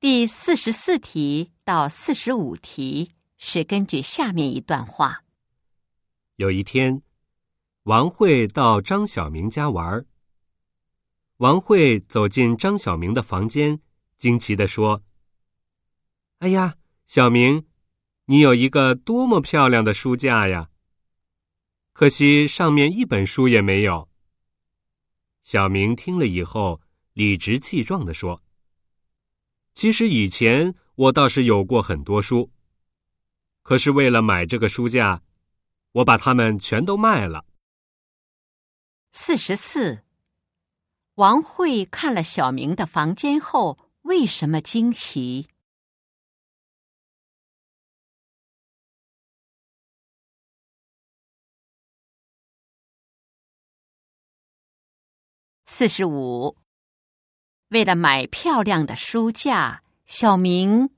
第四十四题到四十五题是根据下面一段话。有一天，王慧到张小明家玩。王慧走进张小明的房间，惊奇地说：“哎呀，小明，你有一个多么漂亮的书架呀！可惜上面一本书也没有。”小明听了以后，理直气壮地说。其实以前我倒是有过很多书，可是为了买这个书架，我把它们全都卖了。四十四，王慧看了小明的房间后，为什么惊奇？四十五。为了买漂亮的书架，小明